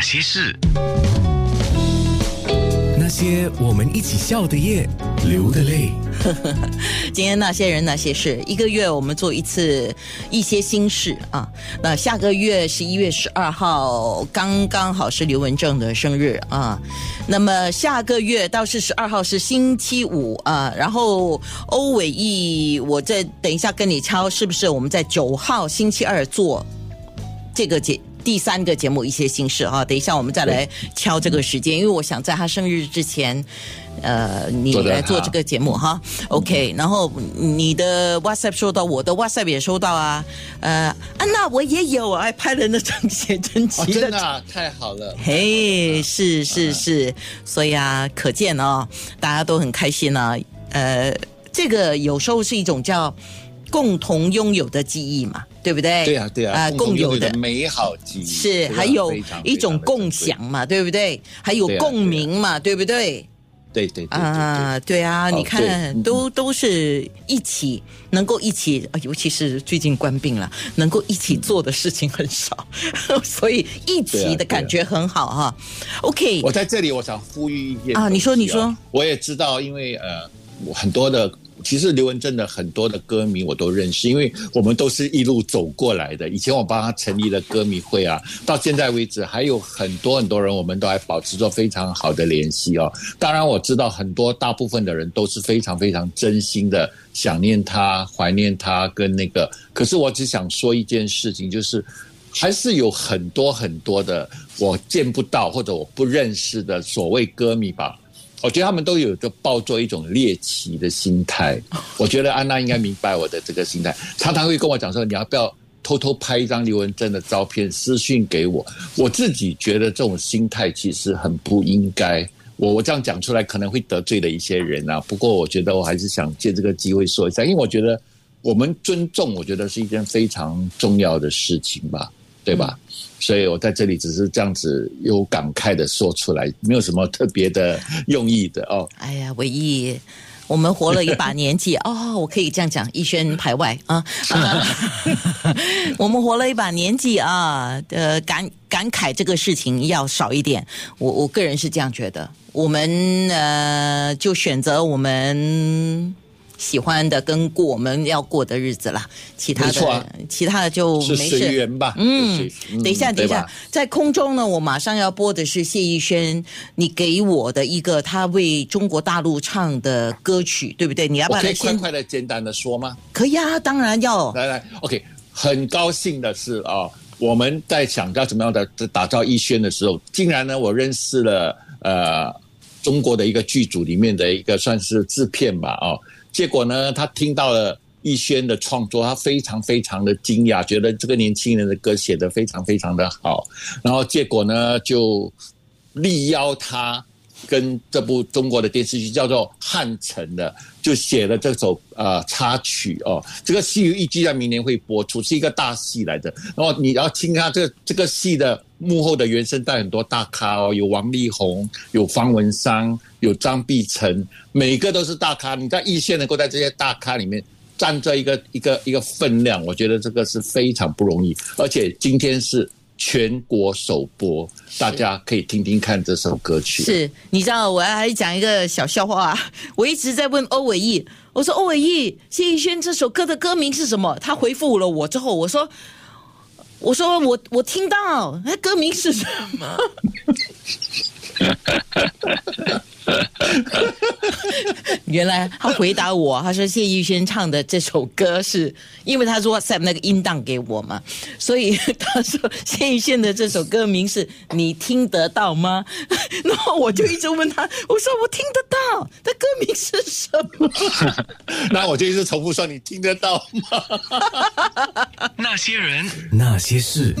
那些事，那些我们一起笑的夜，流的泪。今天那些人那些事，一个月我们做一次一些心事啊。那下个月十一月十二号刚刚好是刘文正的生日啊。那么下个月倒是十二号是星期五啊。然后欧伟毅，我再等一下跟你敲，是不是我们在九号星期二做这个节第三个节目一些心事啊？等一下我们再来敲这个时间，因为我想在他生日之前。呃，你来做这个节目哈，OK，然后你的 WhatsApp 收到，我的 WhatsApp 也收到啊，呃，安娜我也有，还拍了那张写真哦，集的。真的、啊、太好了！嘿，是是是，所以啊，可见哦，大家都很开心呢、呃，这个有时候是一种叫共同拥有的记忆嘛，对不对？对啊，对啊，啊、共有的的。美好记忆是，还有一种共，享嘛，对不对？还有共鸣嘛，对不对？对对啊，对啊，哦你看，都都是一起能够一起，呃尤其是最近官病了，能够一起做的事情很少，所以一起的感觉很好哈。OK，我在这里，我想呼吁一点啊你说你说，我也知道，因为呃，我很多的，其实刘文正的很多的歌迷我都认识，因为我们都是一路走过来的。以前我帮他成立了歌迷会啊，到现在为止还有很多很多人，我们都还保持着非常好的联系哦。当然，我知道很多大部分的人都是非常非常真心的想念他、怀念他跟那个。可是我只想说一件事情，就是。还是有很多很多的我见不到或者我不认识的所谓歌迷吧，我觉得他们都有着抱着一种猎奇的心态。我觉得安娜应该明白我的这个心态，常常会跟我讲说，你要不要偷偷拍一张刘文正的照片私讯给我？我自己觉得这种心态其实很不应该。我我这样讲出来可能会得罪了一些人啊，不过我觉得我还是想借这个机会说一下，因为我觉得我们尊重，我觉得是一件非常重要的事情吧。对吧？所以我在这里只是这样子有感慨的说出来，没有什么特别的用意的哦。哎呀，唯一我们活了一把年纪哦，我可以这样讲，逸轩排外啊，啊 我们活了一把年纪啊，呃，感感慨这个事情要少一点，我我个人是这样觉得，我们呃就选择我们。喜欢的跟过我们要过的日子啦，其他的、啊其他的就是没随事。缘吧。嗯就是，等一下，等一下，在空中呢，我马上要播的是谢逸轩你给我的一个他为中国大陆唱的歌曲，对不对？你要不我可以快要来先？快的、简单的说吗？可以啊，当然要。来来，OK，很高兴的是啊、我们在想要怎么样的打造逸轩的时候，竟然呢，我认识了呃中国的一个剧组里面的一个算是制片吧，哦，结果呢，他听到了。逸轩的创作，他非常非常的惊讶，觉得这个年轻人的歌写得非常非常的好，然后结果呢，就力邀他跟这部中国的电视剧叫做《汉城》的，就写了这首呃插曲哦。这个戏预计在明年会播出，是一个大戏来的。然后你要听他这个这个戏的幕后的原声带，很多大咖哦，有王力宏，有方文山，有张碧晨，每个都是大咖。你在一线能够在这些大咖里面。占着一个一个一个分量，我觉得这个是非常不容易，而且今天是全国首播，大家可以听听看这首歌曲。是，你知道我还讲一个小笑话、啊，我一直在问欧伟毅，我说欧伟毅，谢逸轩这首歌的歌名是什么？他回复了我之后，我说，我说我我听到，哎歌名是什么？原来他回答我，他说谢逸轩唱的这首歌是因为他说 WhatsApp 那个音档给我嘛，所以他说谢逸轩的这首歌名是你听得到吗？然后我就一直问他，我说我听得到，他歌名是什么？那我就一直重复说，你听得到吗？那些人，那些事。